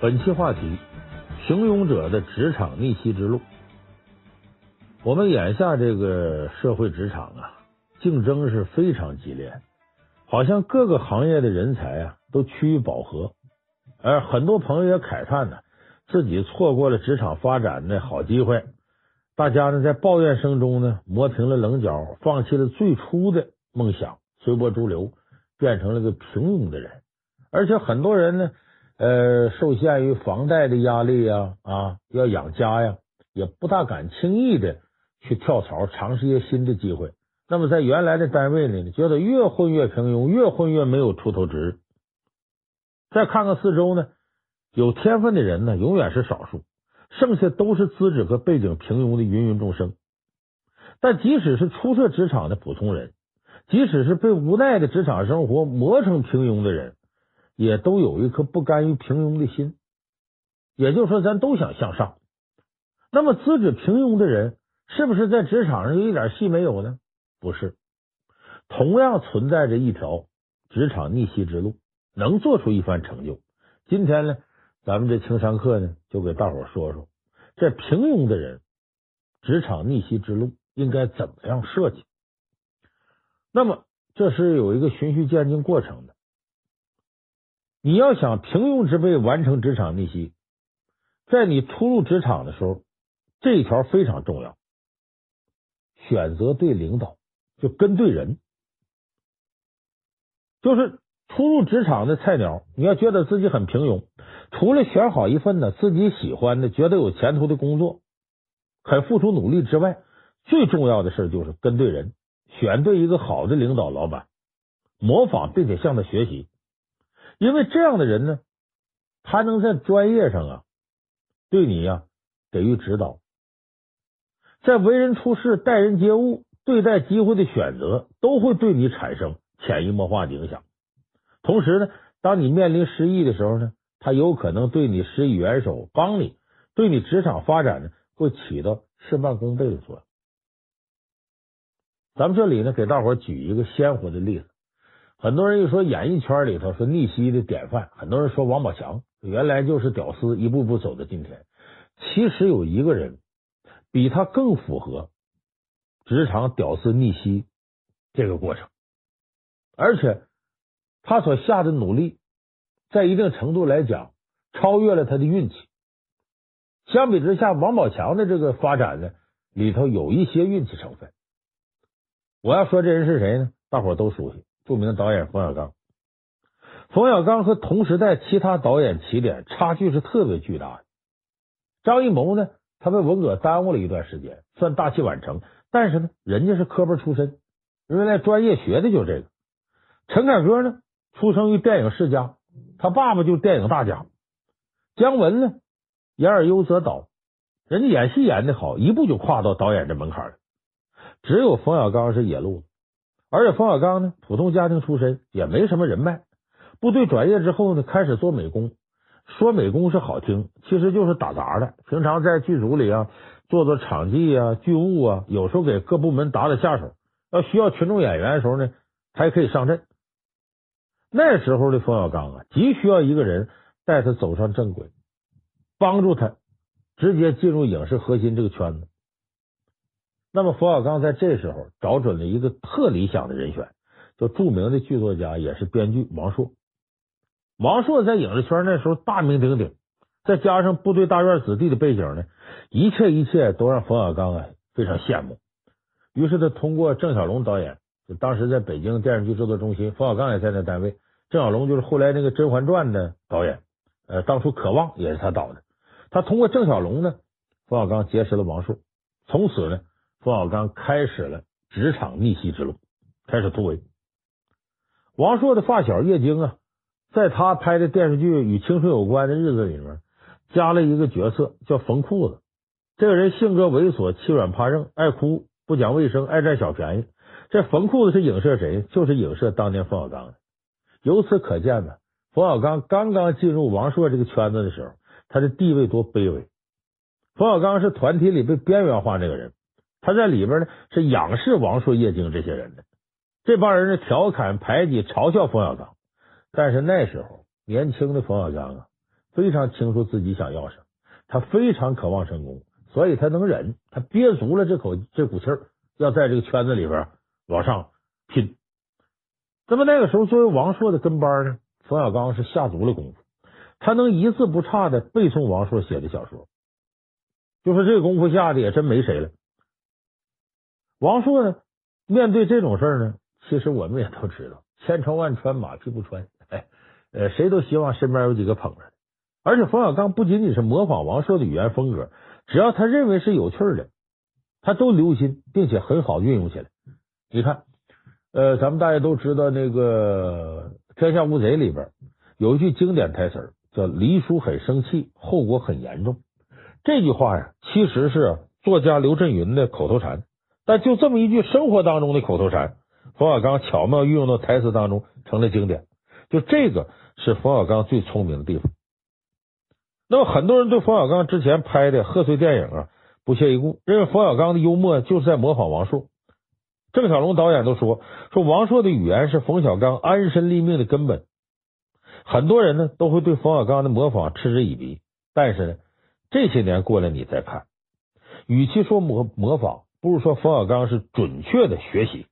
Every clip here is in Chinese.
本期话题：平庸者的职场逆袭之路。我们眼下这个社会职场啊，竞争是非常激烈，好像各个行业的人才啊都趋于饱和，而很多朋友也慨叹呢，自己错过了职场发展的好机会。大家呢在抱怨声中呢磨平了棱角，放弃了最初的梦想，随波逐流，变成了个平庸的人。而且很多人呢。呃，受限于房贷的压力呀，啊，要养家呀，也不大敢轻易的去跳槽，尝试一些新的机会。那么在原来的单位里呢，觉得越混越平庸，越混越没有出头之日。再看看四周呢，有天分的人呢，永远是少数，剩下都是资质和背景平庸的芸芸众生。但即使是初涉职场的普通人，即使是被无奈的职场生活磨成平庸的人。也都有一颗不甘于平庸的心，也就是说，咱都想向上。那么，资质平庸的人是不是在职场上就一点戏没有呢？不是，同样存在着一条职场逆袭之路，能做出一番成就。今天呢，咱们这情商课呢，就给大伙说说，这平庸的人职场逆袭之路应该怎么样设计。那么，这是有一个循序渐进过程的。你要想平庸之辈完成职场逆袭，在你初入职场的时候，这一条非常重要。选择对领导，就跟对人。就是初入职场的菜鸟，你要觉得自己很平庸，除了选好一份呢自己喜欢的、觉得有前途的工作，肯付出努力之外，最重要的事就是跟对人，选对一个好的领导、老板，模仿并且向他学习。因为这样的人呢，他能在专业上啊，对你呀给予指导，在为人处事、待人接物、对待机会的选择，都会对你产生潜移默化的影响。同时呢，当你面临失意的时候呢，他有可能对你施以援手，帮你，对你职场发展呢，会起到事半功倍的作用。咱们这里呢，给大伙举一个鲜活的例子。很多人一说演艺圈里头说逆袭的典范，很多人说王宝强原来就是屌丝，一步步走到今天。其实有一个人比他更符合职场屌丝逆袭这个过程，而且他所下的努力，在一定程度来讲超越了他的运气。相比之下，王宝强的这个发展呢，里头有一些运气成分。我要说这人是谁呢？大伙都熟悉。著名导演冯小刚，冯小刚和同时代其他导演起点差距是特别巨大的。张艺谋呢，他被文革耽误了一段时间，算大器晚成，但是呢，人家是科班出身，原来专业学的就是这个。陈凯歌呢，出生于电影世家，他爸爸就是电影大家。姜文呢，演而优则导，人家演戏演的好，一步就跨到导演这门槛了。只有冯小刚是野路子。而且冯小刚呢，普通家庭出身，也没什么人脉。部队转业之后呢，开始做美工。说美工是好听，其实就是打杂的。平常在剧组里啊，做做场记啊、剧务啊，有时候给各部门打打下手。要需要群众演员的时候呢，他也可以上阵。那时候的冯小刚啊，急需要一个人带他走上正轨，帮助他直接进入影视核心这个圈子。那么，冯小刚在这时候找准了一个特理想的人选，就著名的剧作家，也是编剧王朔。王朔在影视圈那时候大名鼎鼎，再加上部队大院子弟的背景呢，一切一切都让冯小刚啊非常羡慕。于是他通过郑晓龙导演，就当时在北京电视剧制作中心，冯小刚也在那单位。郑晓龙就是后来那个《甄嬛传》的导演，呃，当初《渴望》也是他导的。他通过郑晓龙呢，冯小刚结识了王朔，从此呢。冯小刚开始了职场逆袭之路，开始突围。王朔的发小叶京啊，在他拍的电视剧《与青春有关的日子》里面，加了一个角色叫冯裤子。这个人性格猥琐、欺软怕硬、爱哭、不讲卫生、爱占小便宜。这冯裤子是影射谁？就是影射当年冯小刚的。由此可见呢，冯小刚刚刚进入王朔这个圈子的时候，他的地位多卑微。冯小刚是团体里被边缘化那个人。他在里边呢，是仰视王朔、叶京这些人的，这帮人呢调侃、排挤、嘲笑冯小刚。但是那时候年轻的冯小刚啊，非常清楚自己想要什么，他非常渴望成功，所以他能忍，他憋足了这口这股气儿，要在这个圈子里边往上拼。那么那个时候，作为王朔的跟班呢，冯小刚是下足了功夫，他能一字不差的背诵王朔写的小说，就说这个功夫下的也真没谁了。王朔呢，面对这种事儿呢，其实我们也都知道，千穿万穿，马屁不穿。哎，呃，谁都希望身边有几个捧着。而且冯小刚不仅仅是模仿王朔的语言风格，只要他认为是有趣的，他都留心，并且很好运用起来。你看，呃，咱们大家都知道那个《天下无贼》里边有一句经典台词，叫“黎叔很生气，后果很严重”。这句话呀，其实是作家刘震云的口头禅。但就这么一句生活当中的口头禅，冯小刚巧妙运用到台词当中，成了经典。就这个是冯小刚最聪明的地方。那么很多人对冯小刚之前拍的贺岁电影啊不屑一顾，认为冯小刚的幽默就是在模仿王朔。郑晓龙导演都说说王朔的语言是冯小刚安身立命的根本。很多人呢都会对冯小刚的模仿嗤之以鼻。但是呢，这些年过来，你再看，与其说模模仿。不如说冯小刚是准确的学习，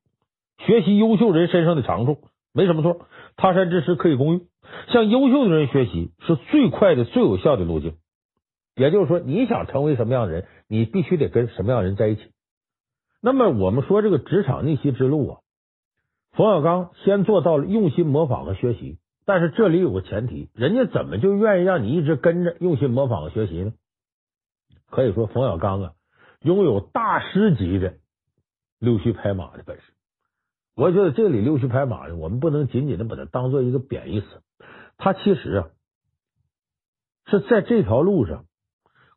学习优秀人身上的长处没什么错。他山之石可以攻玉，向优秀的人学习是最快的、最有效的路径。也就是说，你想成为什么样的人，你必须得跟什么样的人在一起。那么我们说这个职场逆袭之路啊，冯小刚先做到了用心模仿和学习，但是这里有个前提，人家怎么就愿意让你一直跟着用心模仿和学习呢？可以说，冯小刚啊。拥有大师级的溜须拍马的本事，我觉得这里溜须拍马呢，我们不能仅仅的把它当做一个贬义词，它其实啊是在这条路上，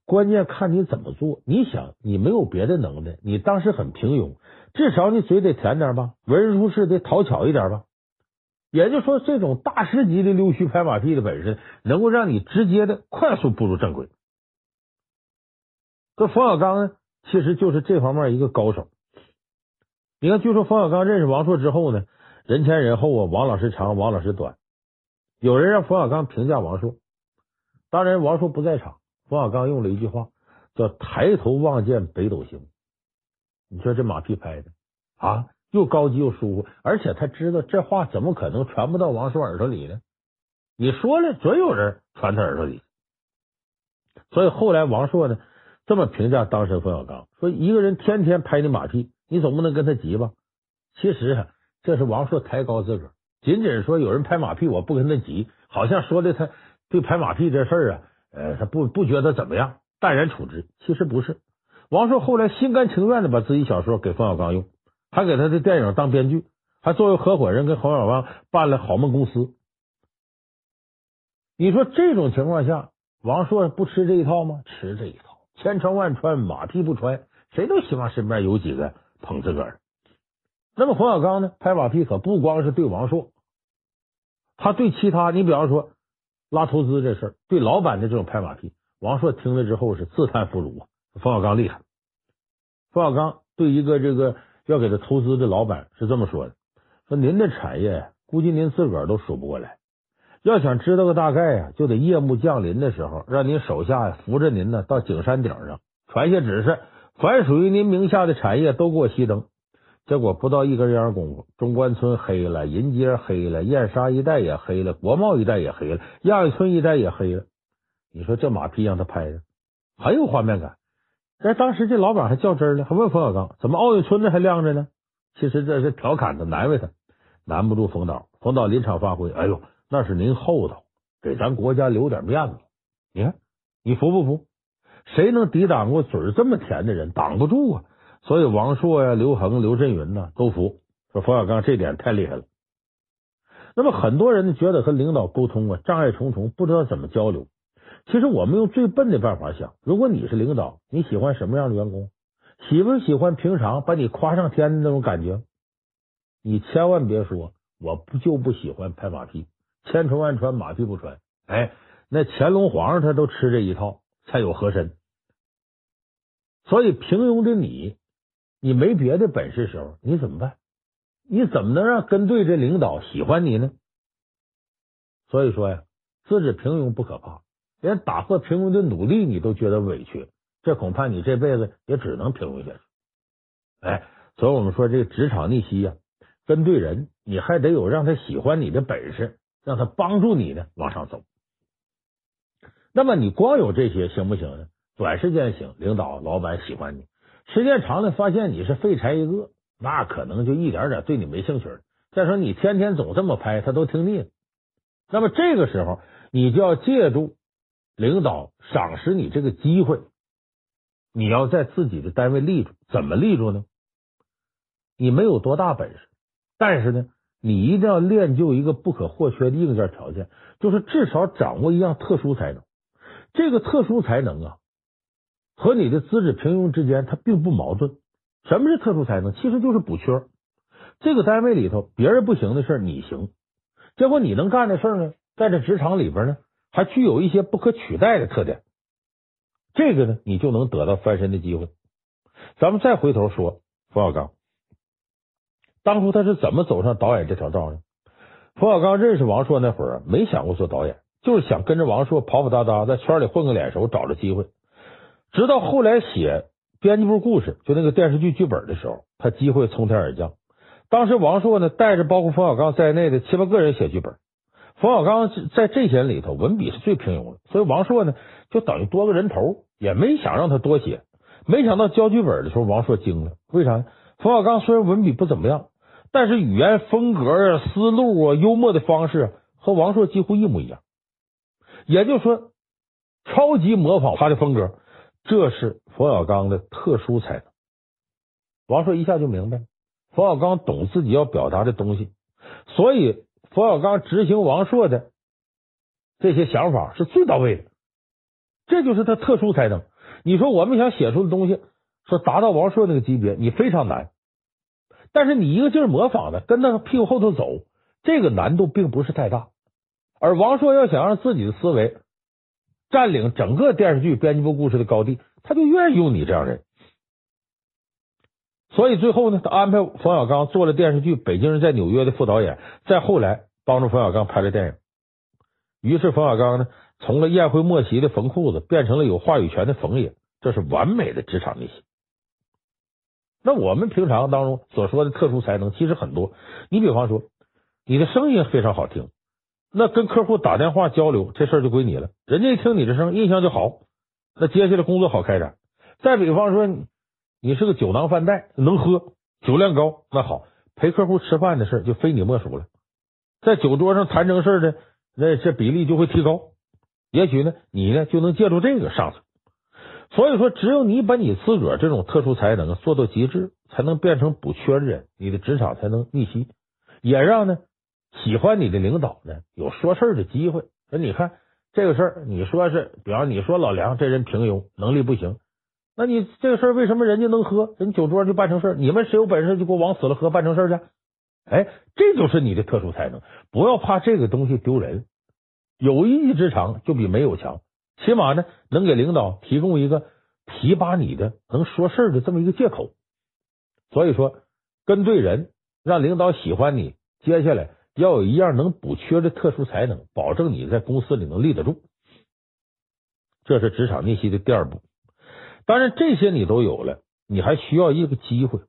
关键看你怎么做。你想，你没有别的能耐，你当时很平庸，至少你嘴得甜点吧，为人处事得讨巧一点吧。也就是说，这种大师级的溜须拍马屁的本事，能够让你直接的快速步入正轨。这冯小刚呢？其实就是这方面一个高手。你看，据说冯小刚认识王朔之后呢，人前人后啊，王老师长，王老师短。有人让冯小刚评价王朔，当然王朔不在场，冯小刚用了一句话叫“抬头望见北斗星”。你说这马屁拍的啊，又高级又舒服，而且他知道这话怎么可能传不到王朔耳朵里呢？你说了，准有人传他耳朵里。所以后来王朔呢，这么评价当时冯小刚说：“一个人天天拍你马屁，你总不能跟他急吧？”其实啊，这是王朔抬高自个儿，仅仅说有人拍马屁，我不跟他急，好像说的他对拍马屁这事儿啊，呃，他不不觉得怎么样，淡然处之。其实不是，王朔后来心甘情愿的把自己小说给冯小刚用，还给他的电影当编剧，还作为合伙人跟冯小刚办了好梦公司。你说这种情况下，王朔不吃这一套吗？吃这一套。千穿万穿，马屁不穿，谁都希望身边有几个捧自个儿。那么冯小刚呢？拍马屁可不光是对王朔，他对其他，你比方说拉投资这事儿，对老板的这种拍马屁，王朔听了之后是自叹弗如啊。冯小刚厉害。冯小刚对一个这个要给他投资的老板是这么说的：说您的产业估计您自个儿都数不过来。要想知道个大概呀，就得夜幕降临的时候，让您手下呀扶着您呢到景山顶上传下指示，凡属于您名下的产业都给我熄灯。结果不到一根烟功夫，中关村黑了，银街黑了，燕莎一带也黑了，国贸一带也黑了，亚运村一带也黑了。你说这马屁让他拍的很有画面感。但当时这老板还较真了，还问冯小刚怎么奥运村的还亮着呢？其实这是调侃他，难为他，难不住冯导。冯导临场发挥，哎呦。那是您厚道，给咱国家留点面子。你看，你服不服？谁能抵挡过嘴这么甜的人？挡不住啊！所以王朔呀、刘恒、刘震云呢都服。说冯小刚这点太厉害了。那么很多人觉得和领导沟通啊障碍重重，不知道怎么交流。其实我们用最笨的办法想：如果你是领导，你喜欢什么样的员工？喜不喜欢平常把你夸上天的那种感觉？你千万别说，我不就不喜欢拍马屁。千穿万穿，马屁不穿。哎，那乾隆皇上他都吃这一套，才有和珅。所以平庸的你，你没别的本事时候，你怎么办？你怎么能让跟对这领导喜欢你呢？所以说呀，资质平庸不可怕，连打破平庸的努力你都觉得委屈，这恐怕你这辈子也只能平庸下去。哎，所以我们说这个职场逆袭呀、跟对人，你还得有让他喜欢你的本事，让他帮助你呢往上走。那么你光有这些行不行呢？短时间行，领导老板喜欢你，时间长了发现你是废柴一个，那可能就一点点对你没兴趣了。再说你天天总这么拍，他都听腻了。那么这个时候，你就要借助领导赏识你这个机会，你要在自己的单位立住。怎么立住呢？你没有多大本事，但是呢，你一定要练就一个不可或缺的硬件条件，就是至少掌握一样特殊才能。这个特殊才能啊，和你的资质平庸之间，它并不矛盾。什么是特殊才能？其实就是补缺。这个单位里头，别人不行的事你行，结果你能干的事呢，在这职场里边呢，还具有一些不可取代的特点。这个呢，你就能得到翻身的机会。咱们再回头说冯小刚，当初他是怎么走上导演这条道呢？冯小刚认识王朔那会儿，没想过做导演。就是想跟着王朔跑跑哒哒，在圈里混个脸熟，找着机会。直到后来写编辑部故事，就那个电视剧剧本的时候，他机会从天而降。当时王朔呢，带着包括冯小刚在内的七八个人写剧本。冯小刚在这些人里头文笔是最平庸的，所以王朔呢就等于多个人头，也没想让他多写。没想到交剧本的时候，王朔惊了。为啥？冯小刚虽然文笔不怎么样，但是语言风格啊、思路啊、幽默的方式和王朔几乎一模一样。也就是说，超级模仿他的风格，这是冯小刚的特殊才能。王朔一下就明白了，冯小刚懂自己要表达的东西，所以冯小刚执行王朔的这些想法是最到位的。这就是他特殊才能。你说我们想写出的东西，说达到王朔那个级别，你非常难。但是你一个劲儿模仿的，跟他屁股后头走，这个难度并不是太大。而王朔要想让自己的思维占领整个电视剧编辑部故事的高地，他就愿意用你这样人。所以最后呢，他安排冯小刚做了电视剧《北京人在纽约》的副导演，再后来帮助冯小刚拍了电影。于是冯小刚呢，从了宴会末席的冯裤子，变成了有话语权的冯爷，这是完美的职场逆袭。那我们平常当中所说的特殊才能其实很多，你比方说，你的声音非常好听。那跟客户打电话交流，这事儿就归你了。人家一听你这声，印象就好，那接下来工作好开展。再比方说，你是个酒囊饭袋，能喝，酒量高，那好，陪客户吃饭的事就非你莫属了。在酒桌上谈正事的，那这比例就会提高。也许呢，你呢就能借助这个上去。所以说，只有你把你自个儿这种特殊才能做到极致，才能变成补缺的人，你的职场才能逆袭，也让呢。喜欢你的领导呢，有说事儿的机会。那你看这个事儿，你说是，比方你说老梁这人平庸，能力不行，那你这个事儿为什么人家能喝，人酒桌就办成事儿？你们谁有本事就给我往死了喝，办成事儿去？哎，这就是你的特殊才能。不要怕这个东西丢人，有一技之长就比没有强，起码呢能给领导提供一个提拔你的能说事的这么一个借口。所以说，跟对人，让领导喜欢你，接下来。要有一样能补缺的特殊才能，保证你在公司里能立得住，这是职场逆袭的第二步。当然，这些你都有了，你还需要一个机会，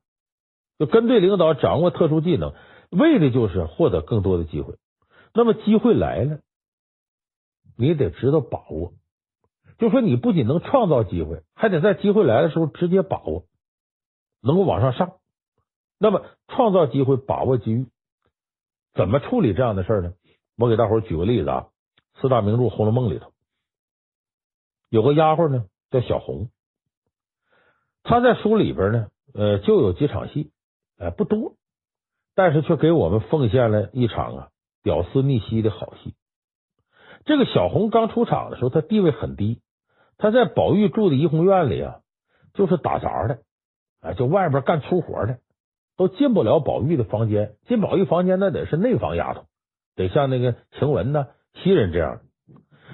就跟对领导，掌握特殊技能，为的就是获得更多的机会。那么机会来了，你得知道把握。就说你不仅能创造机会，还得在机会来的时候直接把握，能够往上上。那么创造机会，把握机遇。怎么处理这样的事呢？我给大伙举个例子啊，四大名著《红楼梦》里头有个丫鬟呢，叫小红，她在书里边呢，呃，就有几场戏，哎，不多，但是却给我们奉献了一场啊屌丝逆袭的好戏。这个小红刚出场的时候，她地位很低，她在宝玉住的怡红院里啊，就是打杂的，哎，就外边干粗活的。都进不了宝玉的房间，进宝玉房间那得是内房丫头，得像那个晴雯呐、袭人这样。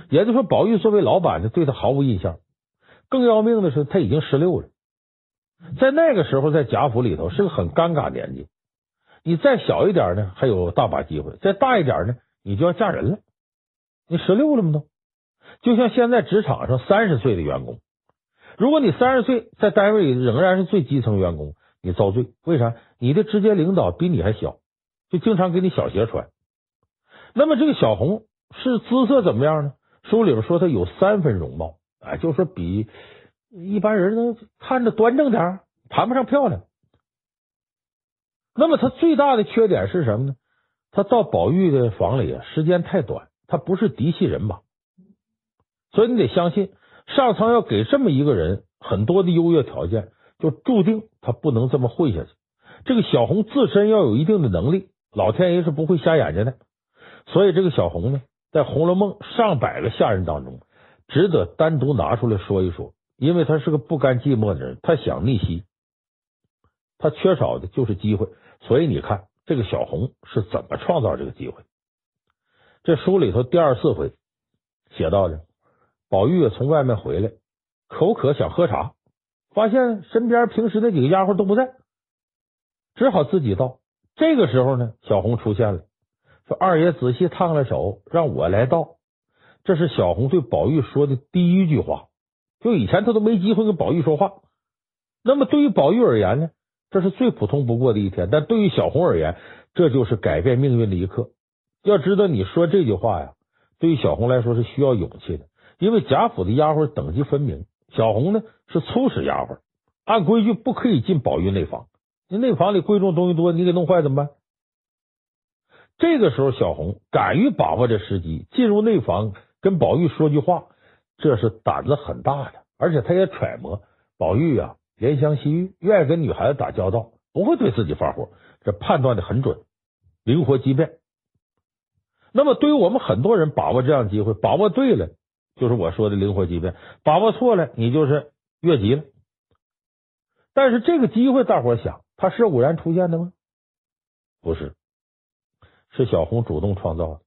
也就是说，宝玉作为老板呢，对她毫无印象。更要命的是，他已经十六了，在那个时候，在贾府里头是个很尴尬年纪。你再小一点呢，还有大把机会；再大一点呢，你就要嫁人了。你十六了吗？都就像现在职场上三十岁的员工，如果你三十岁在单位里仍然是最基层员工，你遭罪。为啥？你的直接领导比你还小，就经常给你小鞋穿。那么这个小红是姿色怎么样呢？书里边说她有三分容貌，啊，就说比一般人能看着端正点，谈不上漂亮。那么她最大的缺点是什么呢？她到宝玉的房里啊，时间太短，他不是嫡系人吧，所以你得相信上苍要给这么一个人很多的优越条件，就注定他不能这么混下去。这个小红自身要有一定的能力，老天爷是不会瞎眼睛的。所以这个小红呢，在《红楼梦》上百个下人当中，值得单独拿出来说一说，因为他是个不甘寂寞的人，他想逆袭，他缺少的就是机会。所以你看，这个小红是怎么创造这个机会？这书里头第二十四回写到的，宝玉从外面回来，口渴想喝茶，发现身边平时那几个丫鬟都不在，只好自己倒。这个时候呢，小红出现了。说二爷仔细烫了手，让我来倒。这是小红对宝玉说的第一句话。就以前他都没机会跟宝玉说话。那么对于宝玉而言呢，这是最普通不过的一天。但对于小红而言，这就是改变命运的一刻。要知道，你说这句话呀，对于小红来说是需要勇气的，因为贾府的丫鬟等级分明。小红呢是粗使丫鬟，按规矩不可以进宝玉内房。你内房里贵重东西多，你给弄坏怎么办？这个时候，小红敢于把握这时机，进入内房跟宝玉说句话，这是胆子很大的。而且他也揣摩宝玉啊，怜香惜玉，愿意跟女孩子打交道，不会对自己发火，这判断的很准，灵活机变。那么，对于我们很多人，把握这样机会，把握对了，就是我说的灵活机变；把握错了，你就是越级了。但是这个机会，大伙想，它是偶然出现的吗？不是。是小红主动创造的。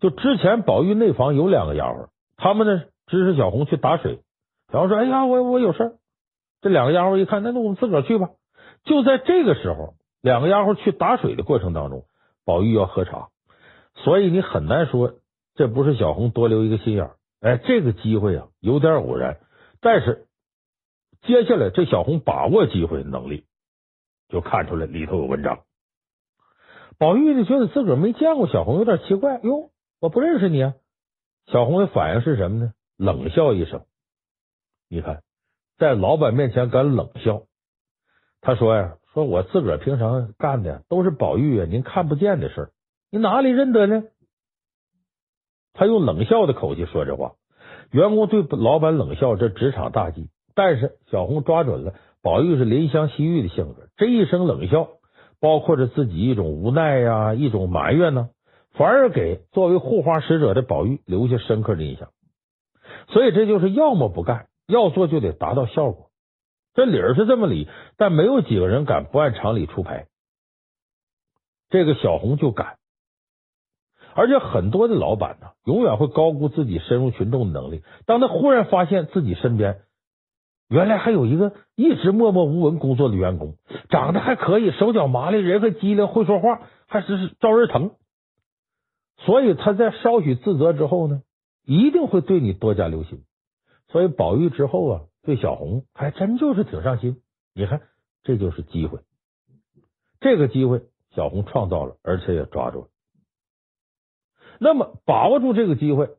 就之前宝玉内房有两个丫鬟，他们呢支持小红去打水。小红说：“哎呀，我我有事。”这两个丫鬟一看，那那我们自个儿去吧。就在这个时候，两个丫鬟去打水的过程当中，宝玉要喝茶，所以你很难说这不是小红多留一个心眼儿。哎，这个机会啊有点偶然，但是接下来这小红把握机会的能力就看出来里头有文章。宝玉呢，觉得自个儿没见过小红，有点奇怪。哟，我不认识你啊！小红的反应是什么呢？冷笑一声。你看，在老板面前敢冷笑。他说呀：“说我自个儿平常干的都是宝玉啊，您看不见的事儿，你哪里认得呢？”他用冷笑的口气说这话。员工对老板冷笑，这职场大忌。但是小红抓准了，宝玉是怜香惜玉的性格，这一声冷笑。包括着自己一种无奈呀，一种埋怨呢，反而给作为护花使者的宝玉留下深刻的印象。所以这就是要么不干，要做就得达到效果。这理儿是这么理，但没有几个人敢不按常理出牌。这个小红就敢，而且很多的老板呢，永远会高估自己深入群众的能力。当他忽然发现自己身边。原来还有一个一直默默无闻工作的员工，长得还可以，手脚麻利，人还机灵，会说话，还是招人疼。所以他在稍许自责之后呢，一定会对你多加留心。所以宝玉之后啊，对小红还真就是挺上心。你看，这就是机会。这个机会小红创造了，而且也抓住了。那么把握住这个机会，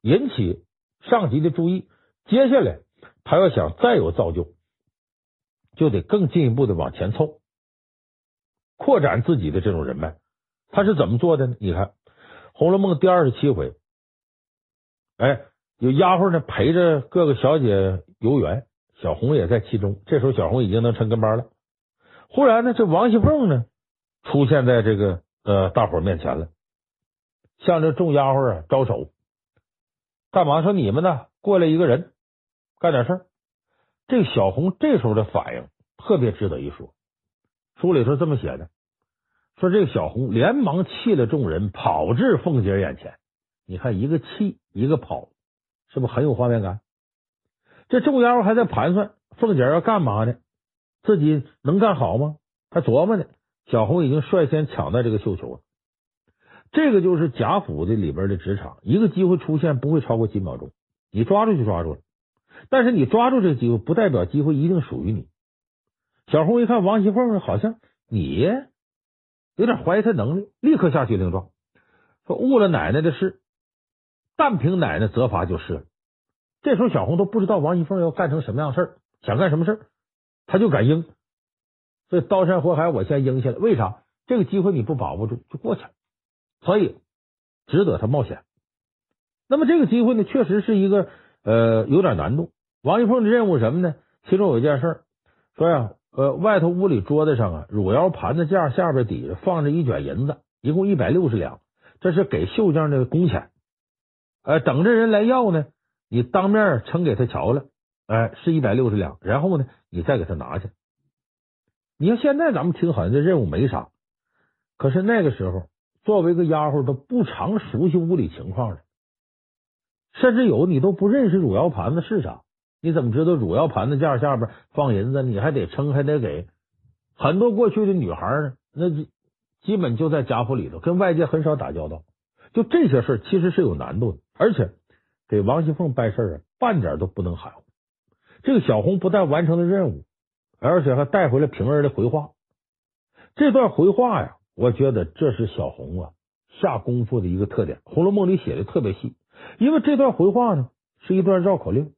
引起上级的注意，接下来。他要想再有造就，就得更进一步的往前凑，扩展自己的这种人脉。他是怎么做的呢？你看《红楼梦》第二十七回，哎，有丫鬟呢陪着各个小姐游园，小红也在其中。这时候小红已经能成跟班了。忽然呢，这王熙凤呢出现在这个呃大伙面前了，向这众丫鬟啊招手，干嘛？说你们呢过来一个人。干点事儿，这个小红这时候的反应特别值得一说。书里头这么写的：说这个小红连忙弃了众人，跑至凤姐眼前。你看，一个气，一个跑，是不是很有画面感？这众丫鬟还在盘算凤姐要干嘛呢？自己能干好吗？还琢磨呢。小红已经率先抢到这个绣球了。这个就是贾府的里边的职场，一个机会出现不会超过几秒钟，你抓住就抓住了。但是你抓住这个机会，不代表机会一定属于你。小红一看王熙凤好像你有点怀疑她能力，立刻下决定状，说误了奶奶的事，但凭奶奶责罚就是了。这时候小红都不知道王熙凤要干成什么样事儿，想干什么事儿，她就敢应。所以刀山火海，我先应下来。为啥？这个机会你不把握住就过去了，所以值得他冒险。那么这个机会呢，确实是一个呃有点难度。王一凤的任务什么呢？其中有一件事说呀，呃，外头屋里桌子上啊，汝窑盘子架下边底下放着一卷银子，一共一百六十两，这是给绣匠的工钱。呃，等着人来要呢，你当面呈给他瞧了，哎、是一百六十两，然后呢，你再给他拿去。你看现在咱们听好像这任务没啥，可是那个时候作为一个丫鬟都不常熟悉屋里情况的，甚至有你都不认识汝窑盘子是啥，你怎么知道汝窑盘子架下边放银子？你还得称，还得给。很多过去的女孩呢，那基本就在家府里头，跟外界很少打交道。就这些事其实是有难度的，而且给王熙凤办事啊，半点都不能含糊。这个小红不但完成了任务。而且还带回了平儿的回话，这段回话呀，我觉得这是小红啊下功夫的一个特点，《红楼梦》里写的特别细，因为这段回话呢是一段绕口令。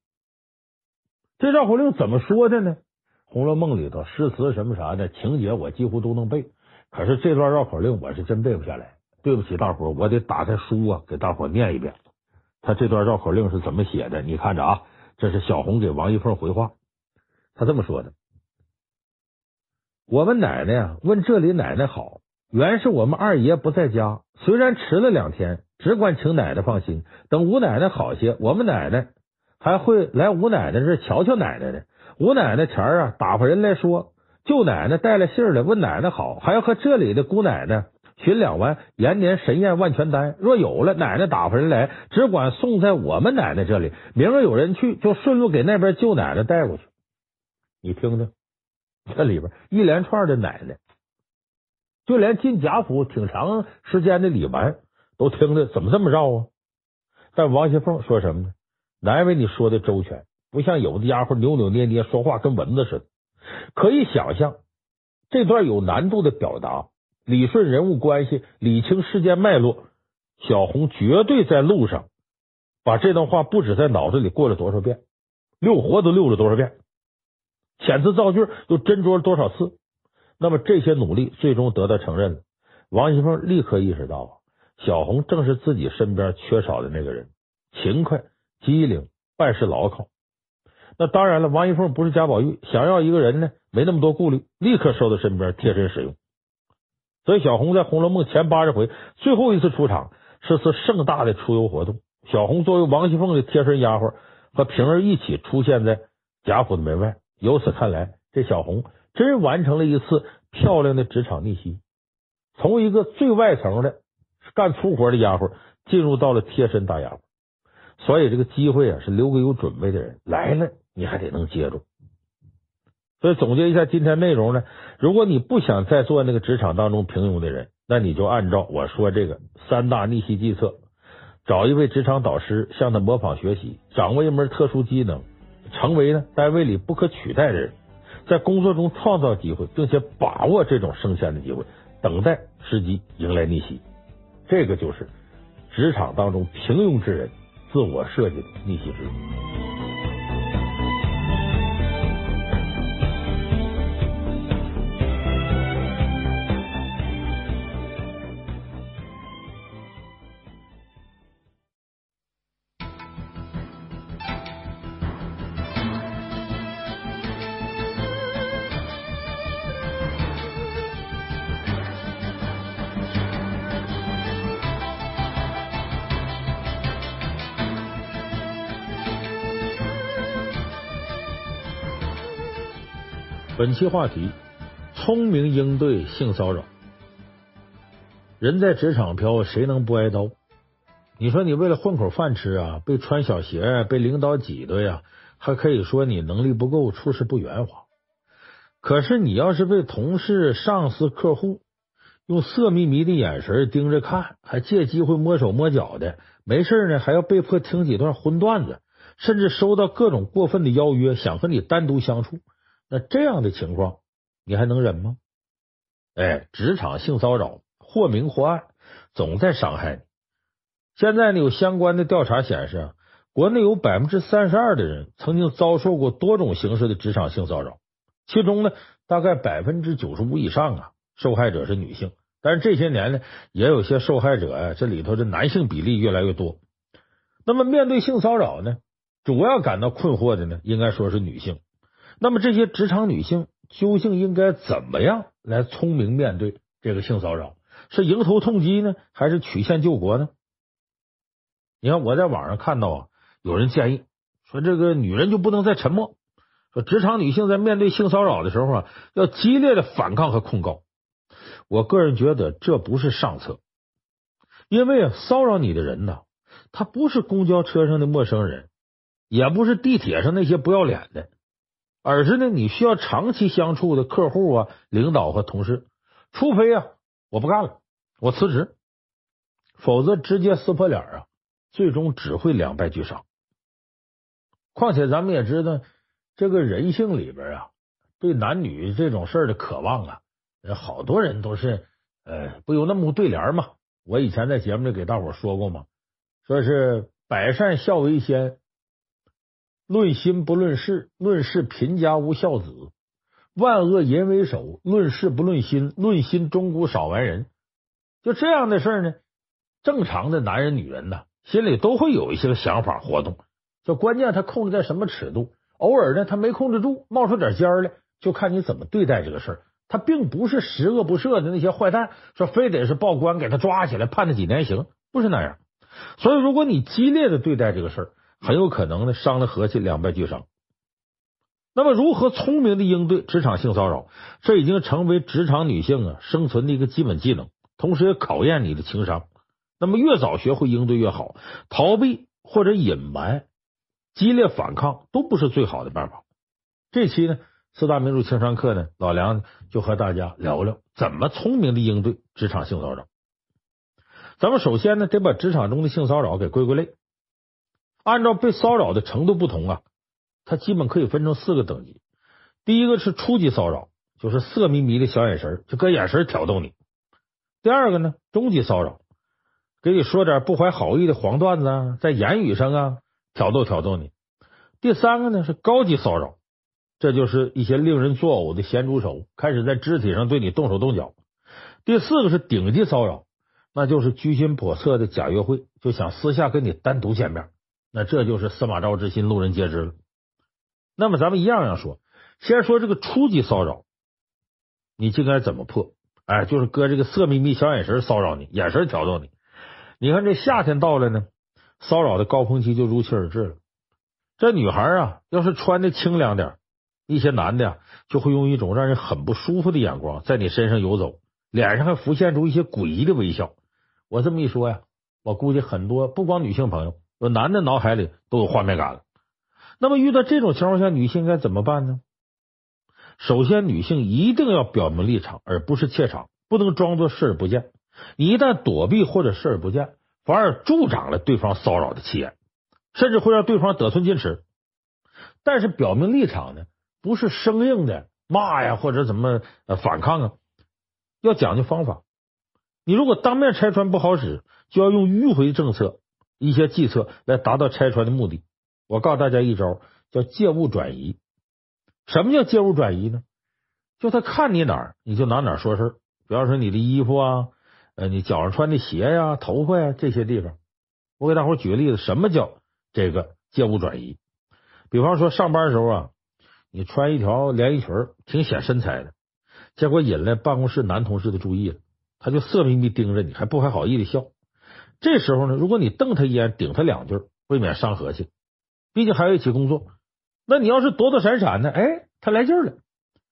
这绕口令怎么说的呢？《红楼梦》里头诗词什么啥的情节我几乎都能背，可是这段绕口令我是真背不下来。对不起大伙，我得打开书啊，给大伙念一遍。他这段绕口令是怎么写的？你看着啊，这是小红给王一凤回话，他这么说的。我们奶奶呀，问这里奶奶好，原是我们二爷不在家，虽然迟了两天，只管请奶奶放心。等吴奶奶好些，我们奶奶还会来吴奶奶这瞧瞧奶奶呢。吴奶奶前啊，打发人来说，舅奶奶带了信儿来问奶奶好，还要和这里的姑奶奶寻两丸延年神验万全丹。若有了，奶奶打发人来，只管送在我们奶奶这里。明儿有人去，就顺路给那边舅奶奶带过去。你听听。这里边一连串的奶奶，就连进贾府挺长时间的李纨都听着怎么这么绕啊？但王熙凤说什么呢？难为你说的周全，不像有的丫鬟扭扭捏捏，说话跟蚊子似的。可以想象，这段有难度的表达，理顺人物关系，理清事件脉络，小红绝对在路上把这段话不止在脑子里过了多少遍，溜活都溜了多少遍。遣词造句又斟酌了多少次？那么这些努力最终得到承认了。王熙凤立刻意识到，小红正是自己身边缺少的那个人，勤快、机灵、办事牢靠。那当然了，王熙凤不是贾宝玉，想要一个人呢，没那么多顾虑，立刻收到身边贴身使用。所以，小红在《红楼梦》前八十回最后一次出场，是次盛大的出游活动。小红作为王熙凤的贴身丫鬟，和平儿一起出现在贾府的门外。由此看来，这小红真完成了一次漂亮的职场逆袭，从一个最外层的干粗活的丫鬟，进入到了贴身大丫鬟。所以这个机会啊，是留给有准备的人，来了你还得能接住。所以总结一下今天内容呢，如果你不想再做那个职场当中平庸的人，那你就按照我说这个三大逆袭计策，找一位职场导师向他模仿学习，掌握一门特殊技能。成为呢单位里不可取代的人，在工作中创造机会，并且把握这种升迁的机会，等待时机迎来逆袭。这个就是职场当中平庸之人自我设计的逆袭之路。本期话题：聪明应对性骚扰。人在职场飘，谁能不挨刀？你说你为了混口饭吃啊，被穿小鞋，被领导挤兑呀，还可以说你能力不够，处事不圆滑。可是你要是被同事、上司、客户用色眯眯的眼神盯着看，还借机会摸手摸脚的，没事呢还要被迫听几段荤段子，甚至收到各种过分的邀约，想和你单独相处。那这样的情况，你还能忍吗？哎，职场性骚扰或明或暗，总在伤害你。现在呢，有相关的调查显示啊，国内有百分之三十二的人曾经遭受过多种形式的职场性骚扰，其中呢，大概百分之九十五以上啊，受害者是女性。但是这些年呢，也有些受害者啊，这里头的男性比例越来越多。那么面对性骚扰呢，主要感到困惑的呢，应该说是女性。那么这些职场女性究竟应该怎么样来聪明面对这个性骚扰？是迎头痛击呢，还是曲线救国呢？你看，我在网上看到啊，有人建议说，这个女人就不能再沉默，说职场女性在面对性骚扰的时候啊，要激烈的反抗和控告。我个人觉得这不是上策，因为，骚扰你的人呢，他不是公交车上的陌生人，也不是地铁上那些不要脸的，而是呢，你需要长期相处的客户啊、领导和同事。除非啊，我不干了，我辞职，否则直接撕破脸啊。最终只会两败俱伤。况且咱们也知道，这个人性里边啊，对男女这种事儿的渴望啊，好多人都是呃，不有那么个对联吗？我以前在节目里给大伙说过吗？说是百善孝为先，论心不论事，论事贫家无孝子；万恶淫为首，论事不论心，论心终古少完人。就这样的事儿呢，正常的男人女人呢。心里都会有一些个想法活动，就关键他控制在什么尺度。偶尔呢，他没控制住，冒出点尖儿来，就看你怎么对待这个事儿。他并不是十恶不赦的那些坏蛋，说非得是报官给他抓起来判他几年刑，不是那样。所以，如果你激烈的对待这个事儿，很有可能呢伤了和气，两败俱伤。那么，如何聪明的应对职场性骚扰，这已经成为职场女性啊生存的一个基本技能，同时也考验你的情商。那么越早学会应对越好，逃避或者隐瞒、激烈反抗都不是最好的办法。这期呢，四大名著情商课呢，老梁就和大家聊聊怎么聪明的应对职场性骚扰。咱们首先呢，得把职场中的性骚扰给归归类，按照被骚扰的程度不同啊，它基本可以分成四个等级。第一个是初级骚扰，就是色眯眯的小眼神，就搁眼神挑逗你。第二个呢，中级骚扰。给你说点不怀好意的黄段子啊，在言语上啊挑逗挑逗你。第三个呢是高级骚扰，这就是一些令人作呕的咸猪手，开始在肢体上对你动手动脚。第四个是顶级骚扰，那就是居心叵测的假约会，就想私下跟你单独见面。那这就是司马昭之心，路人皆知了。那么咱们一样样说，先说这个初级骚扰，你应该怎么破？哎，就是搁这个色眯眯小眼神骚扰你，眼神挑逗你。你看这夏天到了呢，骚扰的高峰期就如期而至了。这女孩啊，要是穿的清凉点，一些男的呀，就会用一种让人很不舒服的眼光在你身上游走，脸上还浮现出一些诡异的微笑。我这么一说呀，我估计很多不光女性朋友，男的脑海里都有画面感了。那么遇到这种情况下，女性该怎么办呢？首先，女性一定要表明立场，而不是怯场，不能装作视而不见。一旦躲避或者视而不见，反而助长了对方骚扰的气焰，甚至会让对方得寸进尺。但是表明立场呢，不是生硬的骂呀，或者怎么反抗啊，要讲究方法。你如果当面拆穿不好使，就要用迂回政策、一些计策来达到拆穿的目的。我告诉大家一招，叫借物转移。什么叫借物转移呢？就他看你哪儿，你就拿哪儿说事儿。比方说你的衣服啊。呃，你脚上穿的鞋呀、头发呀这些地方，我给大伙举个例子，什么叫这个借物转移？比方说上班的时候啊，你穿一条连衣裙，挺显身材的，结果引来办公室男同事的注意了，他就色眯眯盯着你，还不怀好意的笑。这时候呢，如果你瞪他一眼，顶他两句，未免伤和气。毕竟还要一起工作，那你要是躲躲闪闪的，哎，他来劲了。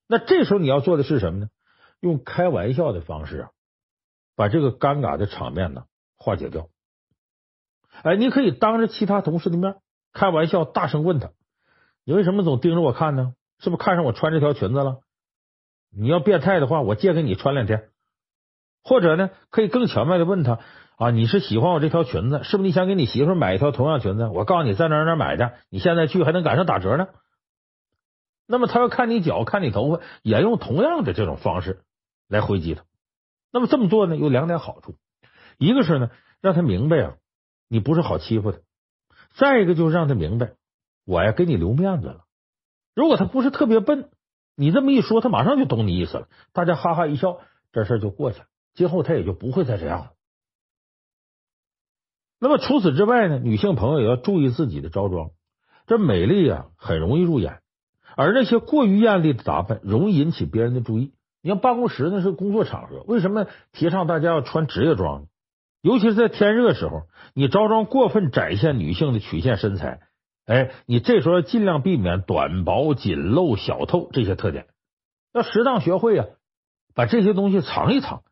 那这时候你要做的是什么呢？用开玩笑的方式啊。把这个尴尬的场面呢化解掉。哎，你可以当着其他同事的面开玩笑，大声问他：“你为什么总盯着我看呢？是不是看上我穿这条裙子了？你要变态的话，我借给你穿两天。”或者呢，可以更巧妙的问他啊，你是喜欢我这条裙子，是不是你想给你媳妇买一条同样裙子？我告诉你，在哪哪买的，你现在去还能赶上打折呢。那么他要看你脚，看你头发，也用同样的这种方式来回击他。那么这么做呢，有两点好处，一个是呢，让他明白啊，你不是好欺负的；再一个就是让他明白，我呀给你留面子了。如果他不是特别笨，你这么一说，他马上就懂你意思了，大家哈哈一笑，这事就过去了。今后他也就不会再这样了。那么除此之外呢，女性朋友也要注意自己的着装。这美丽啊，很容易入眼，而那些过于艳丽的打扮，容易引起别人的注意。你像办公室那是工作场合，为什么提倡大家要穿职业装？尤其是在天热时候，你着装过分展现女性的曲线身材，哎，你这时候尽量避免短薄、紧露、小透这些特点，要适当学会啊，把这些东西藏一藏。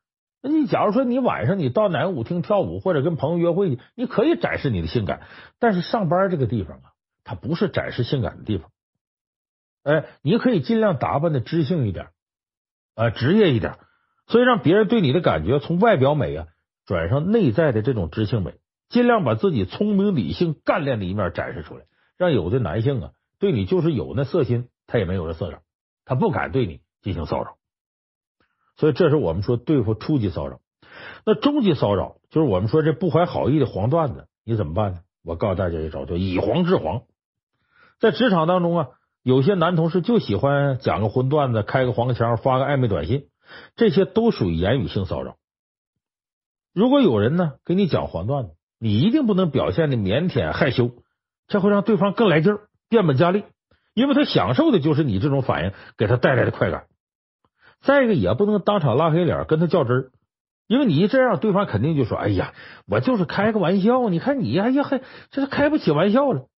那你假如说你晚上你到哪个舞厅跳舞，或者跟朋友约会，你可以展示你的性感。但是上班这个地方啊，它不是展示性感的地方。哎，你可以尽量打扮的知性一点，啊，职业一点，所以让别人对你的感觉从外表美啊，转上内在的这种知性美，尽量把自己聪明、理性、干练的一面展示出来，让有的男性啊对你就是有那色心，他也没有那色胆，他不敢对你进行骚扰。所以，这是我们说对付初级骚扰。那中级骚扰就是我们说这不怀好意的黄段子，你怎么办呢？我告诉大家一招，叫以黄治黄。在职场当中啊，有些男同事就喜欢讲个荤段子，开个黄腔，发个暧昧短信，这些都属于言语性骚扰。如果有人呢给你讲黄段子，你一定不能表现的腼腆害羞，这会让对方更来劲儿，变本加厉，因为他享受的就是你这种反应给他带来的快感。再一个也不能当场拉黑脸跟他较真儿，因为你一这样，对方肯定就说：“哎呀，我就是开个玩笑，你看你，哎呀，还这是开不起玩笑了。”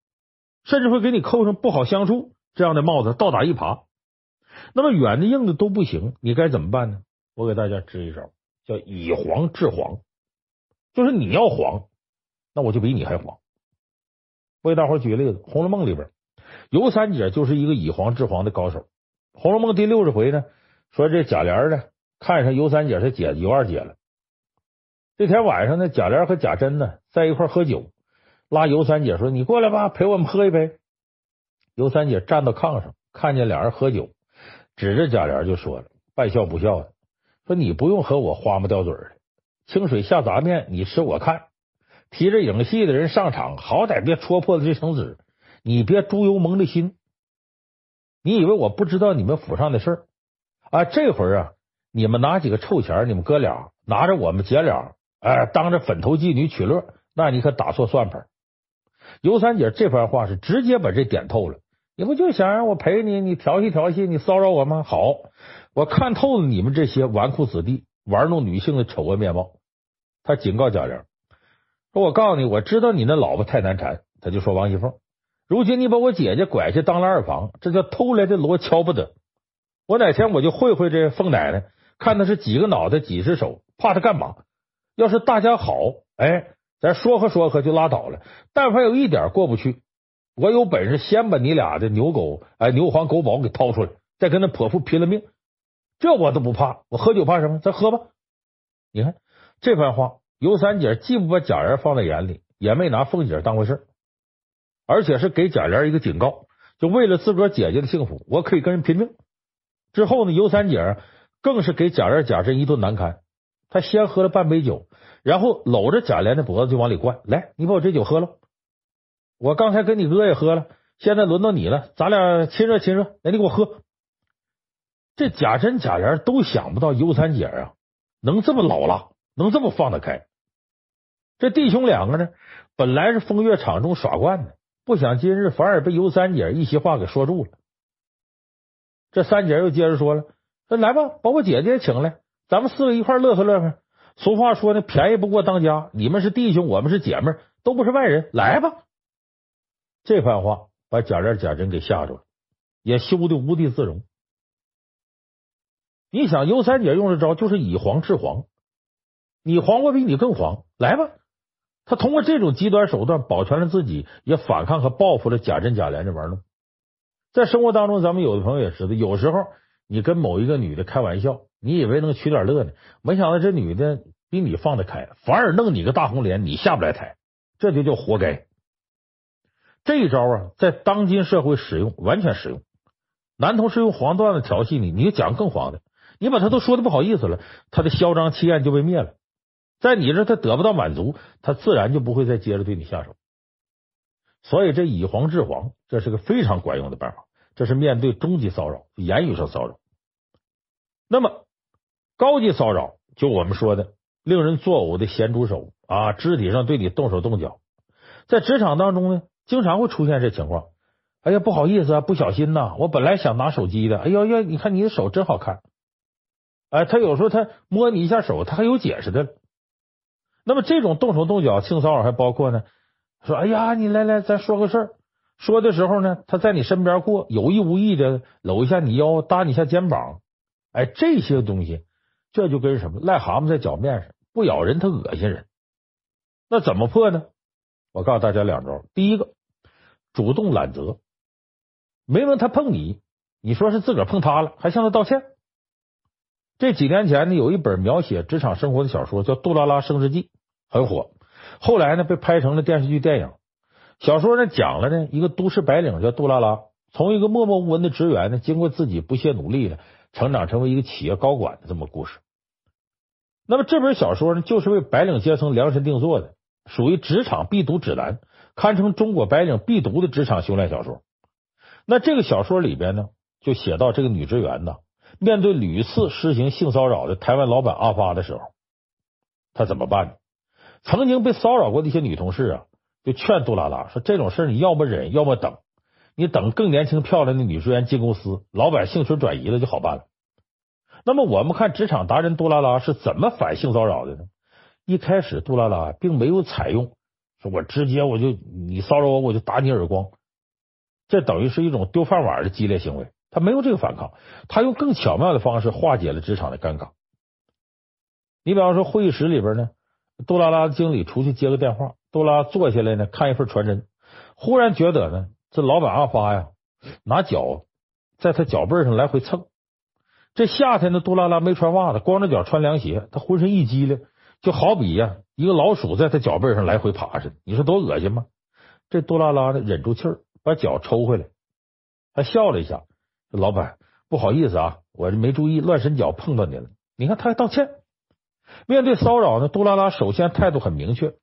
甚至会给你扣上不好相处这样的帽子，倒打一耙。那么软的硬的都不行，你该怎么办呢？我给大家支一招，叫以黄治黄，就是你要黄，那我就比你还黄。我给大伙举个例子，《红楼梦》里边，尤三姐就是一个以黄治黄的高手。《红楼梦》第六十回呢。说这贾琏呢，看上尤三姐她姐尤二姐了。这天晚上呢，贾琏和贾珍呢在一块喝酒，拉尤三姐说：“你过来吧，陪我们喝一杯。”尤三姐站到炕上，看见俩人喝酒，指着贾琏就说了，半笑不笑的说：“你不用和我花木吊嘴的，清水下杂面，你吃我看。提着影戏的人上场，好歹别戳破了这层纸，你别猪油蒙了心。你以为我不知道你们府上的事儿？”啊，这会儿啊，你们拿几个臭钱，你们哥俩拿着我们姐俩，哎，当着粉头妓女取乐，那你可打错算盘。尤三姐这番话是直接把这点透了。你不就想让我陪你，你调戏调戏，你骚扰我吗？好，我看透了你们这些纨绔子弟玩弄女性的丑恶面貌。他警告贾玲说：“我告诉你，我知道你那老婆太难缠。”他就说王熙凤：“如今你把我姐姐拐去当了二房，这叫偷来的锣敲不得。”我哪天我就会会这凤奶奶，看她是几个脑袋几只手，怕她干嘛？要是大家好，哎，咱说和说和就拉倒了。但凡有一点过不去，我有本事先把你俩的牛狗哎牛黄狗宝给掏出来，再跟那泼妇拼了命，这我都不怕。我喝酒怕什么？咱喝吧。你看这番话，尤三姐既不把贾琏放在眼里，也没拿凤姐当回事，而且是给贾琏一个警告，就为了自个儿姐姐的幸福，我可以跟人拼命。之后呢，尤三姐更是给贾琏、贾珍一顿难堪。他先喝了半杯酒，然后搂着贾琏的脖子就往里灌。来，你把我这酒喝了。我刚才跟你哥也喝了，现在轮到你了，咱俩亲热亲热。来，你给我喝。这贾珍、贾琏都想不到尤三姐啊，能这么老辣，能这么放得开。这弟兄两个呢，本来是风月场中耍惯的，不想今日反而被尤三姐一席话给说住了。这三姐又接着说了：“说来吧，把我姐姐也请来，咱们四个一块乐呵乐呵。俗话说呢，便宜不过当家。你们是弟兄，我们是姐妹，都不是外人，来吧。”这番话把贾琏、贾珍给吓住了，也羞得无地自容。你想，尤三姐用这招就是以黄治黄，你黄我比你更黄，来吧。他通过这种极端手段保全了自己，也反抗和报复了贾珍、贾琏的玩弄。在生活当中，咱们有的朋友也知道，有时候你跟某一个女的开玩笑，你以为能取点乐呢？没想到这女的比你放得开，反而弄你个大红脸，你下不来台，这就叫活该。这一招啊，在当今社会使用完全使用。男同事用黄段子调戏你，你就讲更黄的，你把他都说的不好意思了，他的嚣张气焰就被灭了。在你这他得不到满足，他自然就不会再接着对你下手。所以这以黄治黄，这是个非常管用的办法。这是面对中级骚扰，言语上骚扰。那么高级骚扰，就我们说的令人作呕的咸猪手啊，肢体上对你动手动脚。在职场当中呢，经常会出现这情况。哎呀，不好意思啊，不小心呐，我本来想拿手机的。哎呦呦，你看你的手真好看。哎，他有时候他摸你一下手，他还有解释的。那么这种动手动脚性骚扰还包括呢，说哎呀，你来来，咱说个事儿。说的时候呢，他在你身边过，有意无意的搂一下你腰，搭你一下肩膀，哎，这些东西，这就跟什么癞蛤蟆在脚面上，不咬人他恶心人。那怎么破呢？我告诉大家两招。第一个，主动揽责，没问他碰你，你说是自个儿碰他了，还向他道歉。这几年前呢，有一本描写职场生活的小说叫《杜拉拉升职记》，很火，后来呢被拍成了电视剧、电影。小说呢讲了呢一个都市白领叫杜拉拉，从一个默默无闻的职员呢，经过自己不懈努力的成长成为一个企业高管的这么故事。那么这本小说呢，就是为白领阶层量身定做的，属于职场必读指南，堪称中国白领必读的职场修炼小说。那这个小说里边呢，就写到这个女职员呢，面对屡次施行性骚扰的台湾老板阿发的时候，她怎么办呢？曾经被骚扰过的一些女同事啊。就劝杜拉拉说：“这种事你要么忍，要么等。你等更年轻漂亮的女职员进公司，老板兴趣转移了就好办了。”那么我们看职场达人杜拉拉是怎么反性骚扰的呢？一开始杜拉拉并没有采用说“我直接我就你骚扰我我就打你耳光”，这等于是一种丢饭碗的激烈行为。他没有这个反抗，他用更巧妙的方式化解了职场的尴尬。你比方说会议室里边呢，杜拉拉的经理出去接个电话。杜拉坐下来呢，看一份传真，忽然觉得呢，这老板阿发呀，拿脚在他脚背上来回蹭。这夏天的杜拉拉没穿袜子，光着脚穿凉鞋，他浑身一激灵，就好比呀一个老鼠在他脚背上来回爬似的。你说多恶心吗？这杜拉拉呢，忍住气儿，把脚抽回来，他笑了一下。老板，不好意思啊，我这没注意乱伸脚碰到你了。你看他还道歉。面对骚扰呢，杜拉拉首先态度很明确。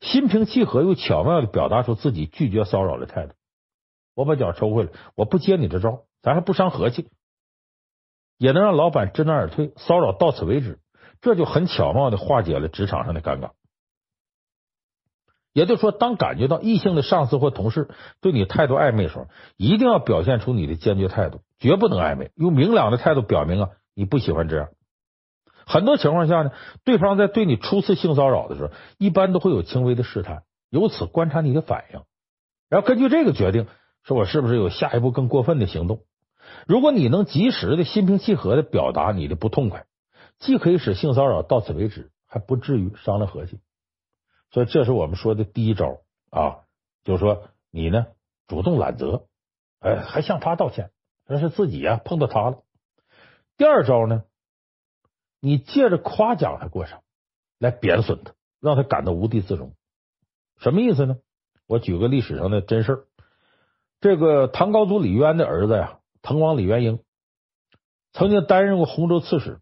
心平气和又巧妙的表达出自己拒绝骚扰的态度。我把脚抽回来，我不接你这招，咱还不伤和气，也能让老板知难而退，骚扰到此为止。这就很巧妙的化解了职场上的尴尬。也就是说，当感觉到异性的上司或同事对你态度暧昧的时候，一定要表现出你的坚决态度，绝不能暧昧，用明朗的态度表明啊，你不喜欢这样。很多情况下呢，对方在对你初次性骚扰的时候，一般都会有轻微的试探，由此观察你的反应，然后根据这个决定，说我是不是有下一步更过分的行动。如果你能及时的心平气和的表达你的不痛快，既可以使性骚扰到此为止，还不至于伤了和气。所以这是我们说的第一招啊，就是说你呢主动揽责，哎，还向他道歉，那是自己呀、啊、碰到他了。第二招呢？你借着夸奖他过程来贬损他，让他感到无地自容，什么意思呢？我举个历史上的真事儿。这个唐高祖李渊的儿子呀，滕王李元婴，曾经担任过洪州刺史。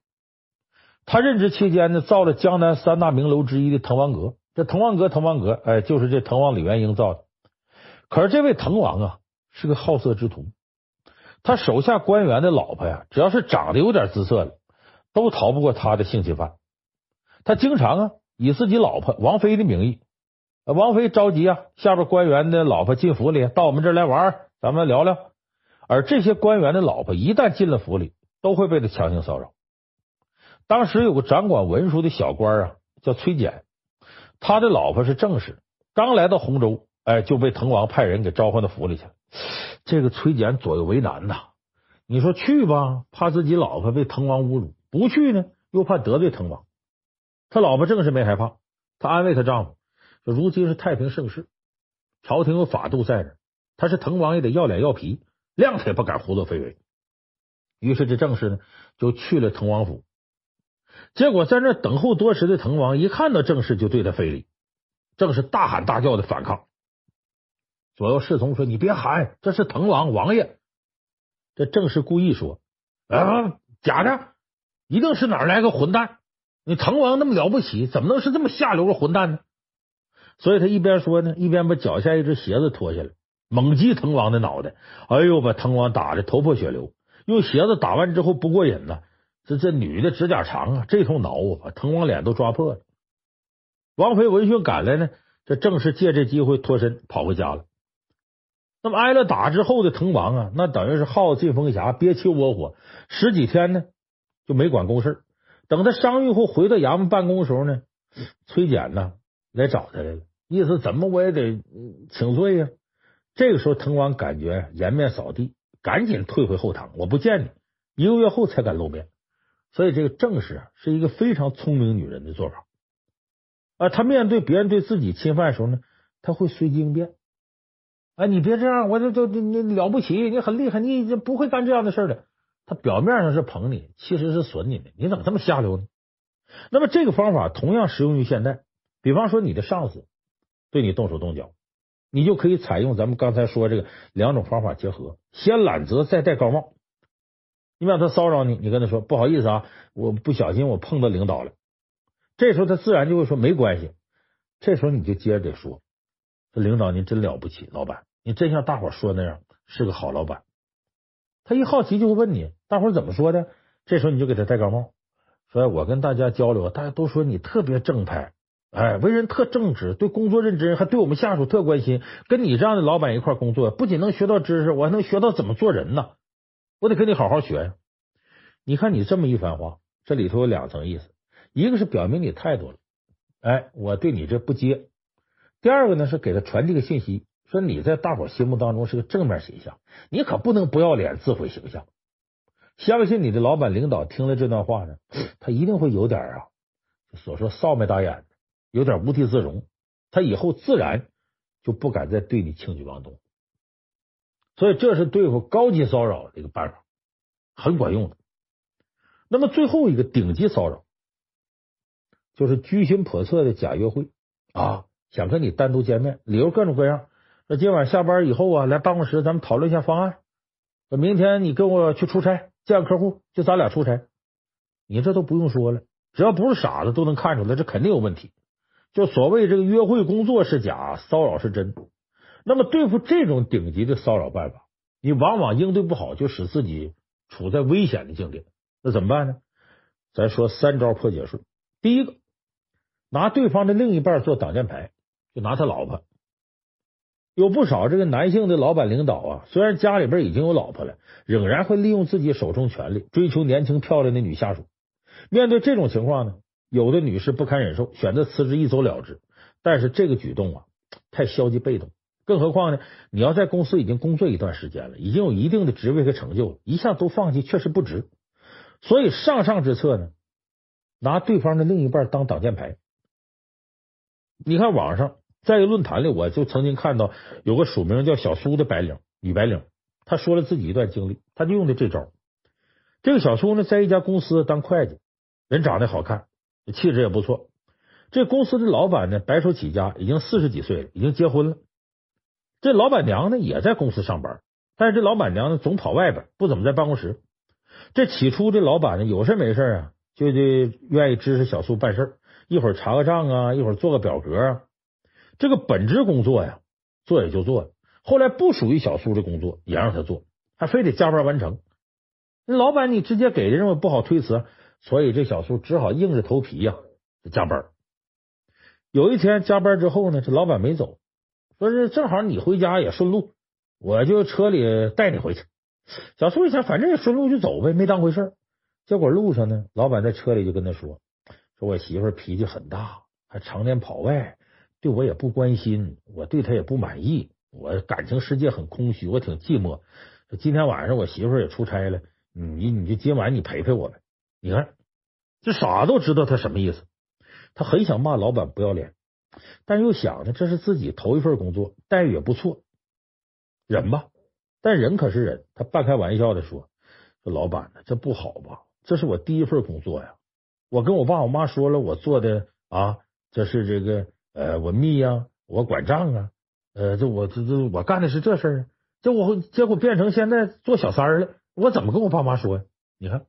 他任职期间呢，造了江南三大名楼之一的滕王阁。这滕王阁，滕王阁，哎，就是这滕王李元婴造的。可是这位滕王啊，是个好色之徒，他手下官员的老婆呀，只要是长得有点姿色的。都逃不过他的性侵犯。他经常啊以自己老婆王妃的名义，王妃着急啊，下边官员的老婆进府里到我们这儿来玩，咱们聊聊。而这些官员的老婆一旦进了府里，都会被他强行骚扰。当时有个掌管文书的小官啊，叫崔简，他的老婆是正室，刚来到洪州，哎，就被滕王派人给召唤到府里去了。这个崔简左右为难呐，你说去吧，怕自己老婆被滕王侮辱。不去呢，又怕得罪滕王。他老婆正是没害怕，他安慰他丈夫说：“如今是太平盛世，朝廷有法度在这，他是滕王也得要脸要皮，谅他也不敢胡作非为。”于是这正氏呢就去了滕王府，结果在那等候多时的滕王一看到郑氏，就对他非礼，郑氏大喊大叫的反抗。左右侍从说：“你别喊，这是滕王王爷。”这郑氏故意说：“啊，假的，一定是哪来个混蛋！你滕王那么了不起，怎么能是这么下流的混蛋呢？”所以他一边说呢，一边把脚下一只鞋子脱下来，猛击滕王的脑袋。哎呦，把滕王打的头破血流。用鞋子打完之后不过瘾呢，这这女的指甲长啊，这通挠啊，把滕王脸都抓破了。王妃闻讯赶来呢，这正是借这机会脱身跑回家了。那么挨了打之后的滕王啊，那等于是耗尽风匣，憋气窝火，十几天呢就没管公事。等他伤愈后回到衙门办公的时候呢，崔简呢来找他来了，意思怎么我也得请罪呀、这个时候滕王感觉颜面扫地，赶紧退回后堂，我不见你。一个月后才敢露面。所以这个郑氏啊，是一个非常聪明女人的做法啊。她面对别人对自己侵犯的时候呢，她会随机应变。哎，你别这样，我这都你了不起，你很厉害，你已经不会干这样的事的。他表面上是捧你，其实是损你的。你怎么这么下流呢？那么这个方法同样适用于现在。比方说，你的上司对你动手动脚，你就可以采用咱们刚才说这个两种方法结合，先揽责，再戴高帽。你让他骚扰你，你跟他说不好意思啊，我不小心我碰到领导了。这时候他自然就会说没关系。这时候你就接着得说。领导您真了不起，老板，你真像大伙说那样是个好老板。他一好奇就会问你，大伙怎么说的？这时候你就给他戴高帽，说我跟大家交流，大家都说你特别正派，哎，为人特正直，对工作认真，还对我们下属特关心。跟你这样的老板一块工作，不仅能学到知识，我还能学到怎么做人呢。我得跟你好好学呀。你看你这么一番话，这里头有两层意思，一个是表明你态度了，哎，我对你这不接。第二个呢，是给他传递个信息，说你在大伙心目当中是个正面形象，你可不能不要脸自毁形象。相信你的老板领导听了这段话呢，他一定会有点啊，所说臊眉打眼的，有点无地自容，他以后自然就不敢再对你轻举妄动。所以这是对付高级骚扰的一个办法，很管用的。那么最后一个顶级骚扰，就是居心叵测的假约会啊。想跟你单独见面，理由各种各样。那今晚下班以后啊，来办公室咱们讨论一下方案。那明天你跟我去出差见客户，就咱俩出差。你这都不用说了，只要不是傻子都能看出来，这肯定有问题。就所谓这个约会工作是假，骚扰是真。那么对付这种顶级的骚扰办法，你往往应对不好，就使自己处在危险的境地。那怎么办呢？咱说三招破解术。第一个，拿对方的另一半做挡箭牌。就拿他老婆，有不少这个男性的老板领导啊，虽然家里边已经有老婆了，仍然会利用自己手中权力追求年轻漂亮的女下属。面对这种情况呢，有的女士不堪忍受，选择辞职一走了之。但是这个举动啊，太消极被动。更何况呢，你要在公司已经工作一段时间了，已经有一定的职位和成就了，一下都放弃确实不值。所以上上之策呢，拿对方的另一半当挡箭牌。你看网上。在一个论坛里，我就曾经看到有个署名叫小苏的白领女白领，她说了自己一段经历，她就用的这招。这个小苏呢，在一家公司当会计，人长得好看，气质也不错。这公司的老板呢，白手起家，已经四十几岁了，已经结婚了。这老板娘呢，也在公司上班，但是这老板娘呢，总跑外边，不怎么在办公室。这起初这老板呢，有事没事啊，就得愿意支持小苏办事，一会儿查个账啊，一会儿做个表格啊。这个本职工作呀，做也就做了。后来不属于小苏的工作也让他做，还非得加班完成。那老板你直接给的任务不好推辞，所以这小苏只好硬着头皮呀加班。有一天加班之后呢，这老板没走，说是正好你回家也顺路，我就车里带你回去。小苏一想，反正也顺路就走呗，没当回事。结果路上呢，老板在车里就跟他说：“说我媳妇脾气很大，还常年跑外。”对我也不关心，我对他也不满意，我感情世界很空虚，我挺寂寞。今天晚上我媳妇也出差了，你你就今晚你陪陪我呗。你看，这傻都知道他什么意思。他很想骂老板不要脸，但又想呢，这是自己头一份工作，待遇也不错，忍吧。但人可是人，他半开玩笑的说：“说老板呢，这不好吧？这是我第一份工作呀，我跟我爸我妈说了，我做的啊，这是这个呃，我密呀，我管账啊，呃，这我这这我干的是这事儿，这我结果变成现在做小三儿了，我怎么跟我爸妈说呀？你看，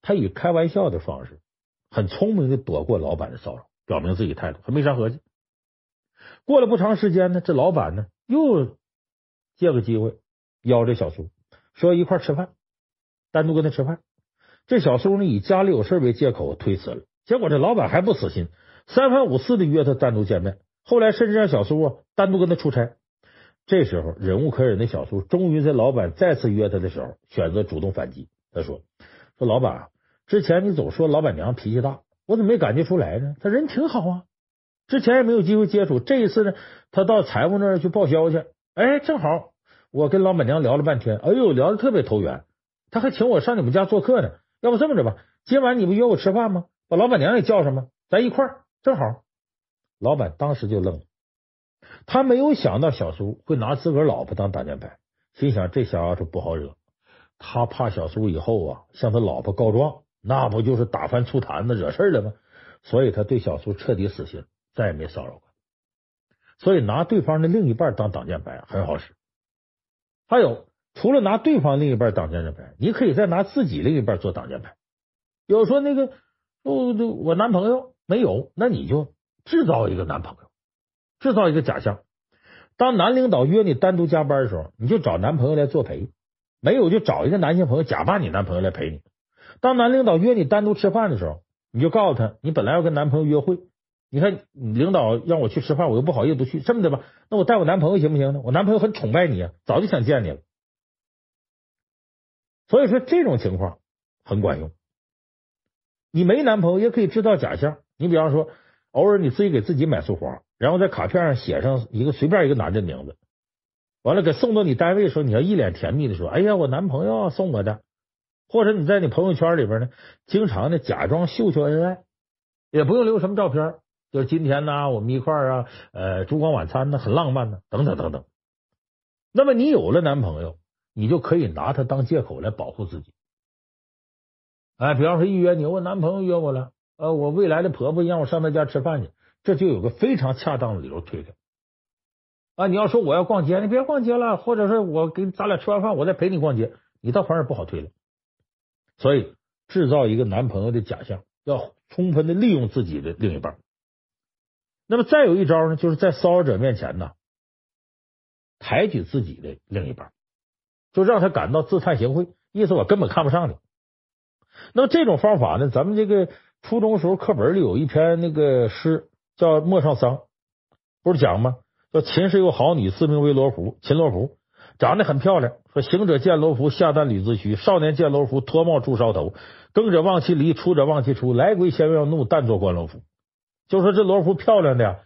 他以开玩笑的方式，很聪明的躲过老板的骚扰，表明自己态度，还没啥合计。过了不长时间呢，这老板呢又借个机会邀这小苏说一块吃饭，单独跟他吃饭。这小苏呢以家里有事为借口推辞了，结果这老板还不死心，三番五次的约他单独见面。后来甚至让小苏啊单独跟他出差。这时候忍无可忍的小苏，终于在老板再次约他的时候，选择主动反击。他说：“说老板，之前你总说老板娘脾气大，我怎么没感觉出来呢？他人挺好啊。之前也没有机会接触，这一次呢，他到财务那儿去报销去。哎，正好我跟老板娘聊了半天，哎呦，聊得特别投缘，他还请我上你们家做客呢。要不这么着吧，今晚你不约我吃饭吗？把老板娘也叫上吗？咱一块儿，正好。”老板当时就愣了，他没有想到小苏会拿自个儿老婆当挡箭牌，心想这小丫头不好惹。他怕小苏以后啊向他老婆告状，那不就是打翻醋坛子惹事了吗？所以他对小苏彻底死心，再也没骚扰过。所以拿对方的另一半当挡箭牌很好使。还有，除了拿对方另一半当挡箭牌，你可以再拿自己另一半做挡箭牌。有说那个，我我男朋友没有，那你就制造一个男朋友，制造一个假象。当男领导约你单独加班的时候，你就找男朋友来作陪。没有就找一个男性朋友假扮你男朋友来陪你。当男领导约你单独吃饭的时候，你就告诉他，你本来要跟男朋友约会，你看领导让我去吃饭，我又不好意思不去，这么的吧，那我带我男朋友行不行呢？我男朋友很崇拜你啊，早就想见你了。所以说这种情况很管用。你没男朋友也可以制造假象，你比方说偶尔你自己给自己买束花，然后在卡片上写上一个随便一个男的名字。完了，给送到你单位的时候，你要一脸甜蜜的说：“哎呀，我男朋友送我的。”或者你在你朋友圈里边呢，经常的假装秀秀恩爱，也不用留什么照片，就是今天呢，我们一块儿啊，呃，烛光晚餐呢，很浪漫呢，等等等等。那么你有了男朋友，你就可以拿他当借口来保护自己。哎，比方说一约你，我男朋友约我了，呃，我未来的婆婆让我上她家吃饭去，这就有个非常恰当的理由推开。啊！你要说我要逛街，你别逛街了，或者是我给咱俩吃完饭，我再陪你逛街，你倒反而不好推了。所以制造一个男朋友的假象，要充分的利用自己的另一半。那么再有一招呢，就是在骚扰者面前呢，抬举自己的另一半，就让他感到自叹形秽，意思我根本看不上你。那么这种方法呢，咱们这个初中时候课本里有一篇那个诗叫《陌上桑》，不是讲吗？说秦时有好女，自名为罗浮。秦罗浮长得很漂亮。说行者见罗浮，下诞履子虚。少年见罗浮，脱帽祝梢头。耕者忘其犁，锄者忘其锄。来归先要怒，但作关罗浮。就说这罗浮漂亮的呀，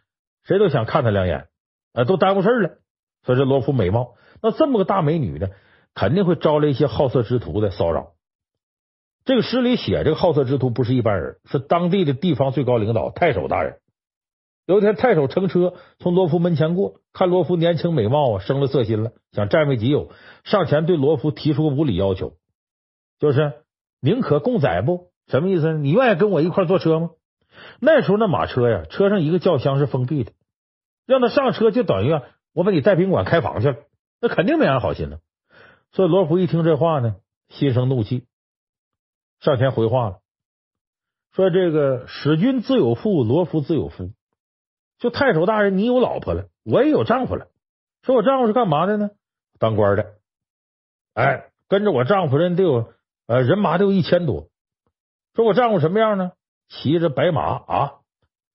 谁都想看他两眼，啊，都耽误事了。说这罗浮美貌，那这么个大美女呢，肯定会招来一些好色之徒的骚扰。这个诗里写这个好色之徒不是一般人，是当地的地方最高领导太守大人。有一天，太守乘车从罗浮门前过，看罗浮年轻美貌啊，生了色心了，想占为己有，上前对罗浮提出个无理要求，就是宁可共载不？什么意思呢？你愿意跟我一块坐车吗？那时候那马车呀，车上一个轿厢是封闭的，让他上车就等于啊我把你带宾馆开房去了，那肯定没安好心呢。所以罗浮一听这话呢，心生怒气，上前回话了，说：“这个使君自有妇，罗夫自有夫。”就太守大人，你有老婆了，我也有丈夫了。说我丈夫是干嘛的呢？当官的。哎，跟着我丈夫人得有呃人马得有一千多。说我丈夫什么样呢？骑着白马啊，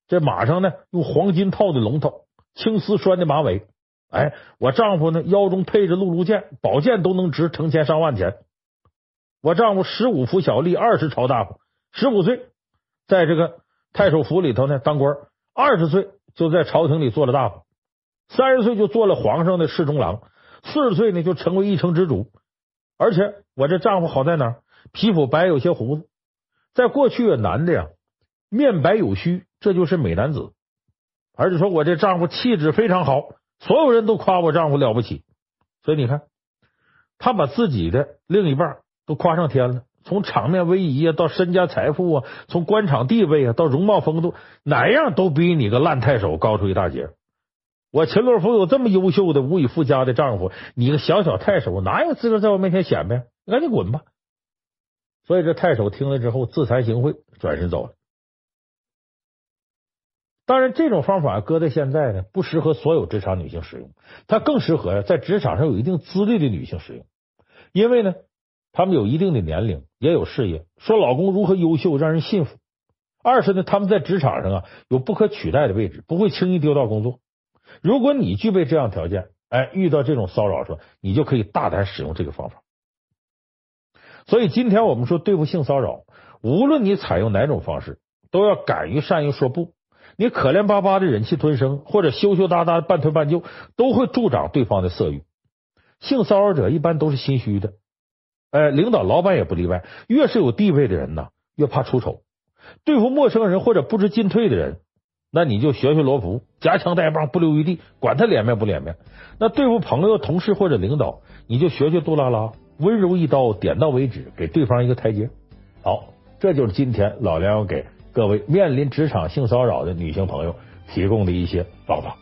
这马上呢用黄金套的龙头，青丝拴的马尾。哎，我丈夫呢腰中配着辘轤剑，宝剑都能值成千上万钱。我丈夫十五服小吏，二十朝大夫，十五岁在这个太守府里头呢当官，二十岁。就在朝廷里做了大夫，三十岁就做了皇上的侍中郎，四十岁呢就成为一城之主。而且我这丈夫好在哪？皮肤白，有些胡子。在过去，男的呀，面白有须，这就是美男子。而且说我这丈夫气质非常好，所有人都夸我丈夫了不起。所以你看，他把自己的另一半都夸上天了，从场面威仪啊，到身家财富啊，从官场地位啊，到容貌风度，哪样都比你个烂太守高出一大截。我秦洛夫有这么优秀的无以复加的丈夫，你个小小太守哪有资格在我面前显摆？你赶紧滚吧！所以这太守听了之后自惭形秽，转身走了。当然，这种方法搁在现在呢，不适合所有职场女性使用，它更适合在职场上有一定资历的女性使用，因为呢，她们有一定的年龄，也有事业，说老公如何优秀，让人信服。二是呢，他们在职场上啊有不可取代的位置，不会轻易丢掉工作。如果你具备这样条件，哎，遇到这种骚扰说，你就可以大胆使用这个方法。所以，今天我们说对付性骚扰，无论你采用哪种方式，都要敢于善于说不。你可怜巴巴的忍气吞声，或者羞羞答答半推半就，都会助长对方的色欲。性骚扰者一般都是心虚的，哎，领导、老板也不例外。越是有地位的人呢，越怕出丑。对付陌生人或者不知进退的人，那你就学学罗浮，夹枪带棒，不留余地，管他脸面不脸面。那对付朋友、同事或者领导，你就学学杜拉拉，温柔一刀，点到为止，给对方一个台阶。好，这就是今天老梁要给。各位面临职场性骚扰的女性朋友提供的一些方法。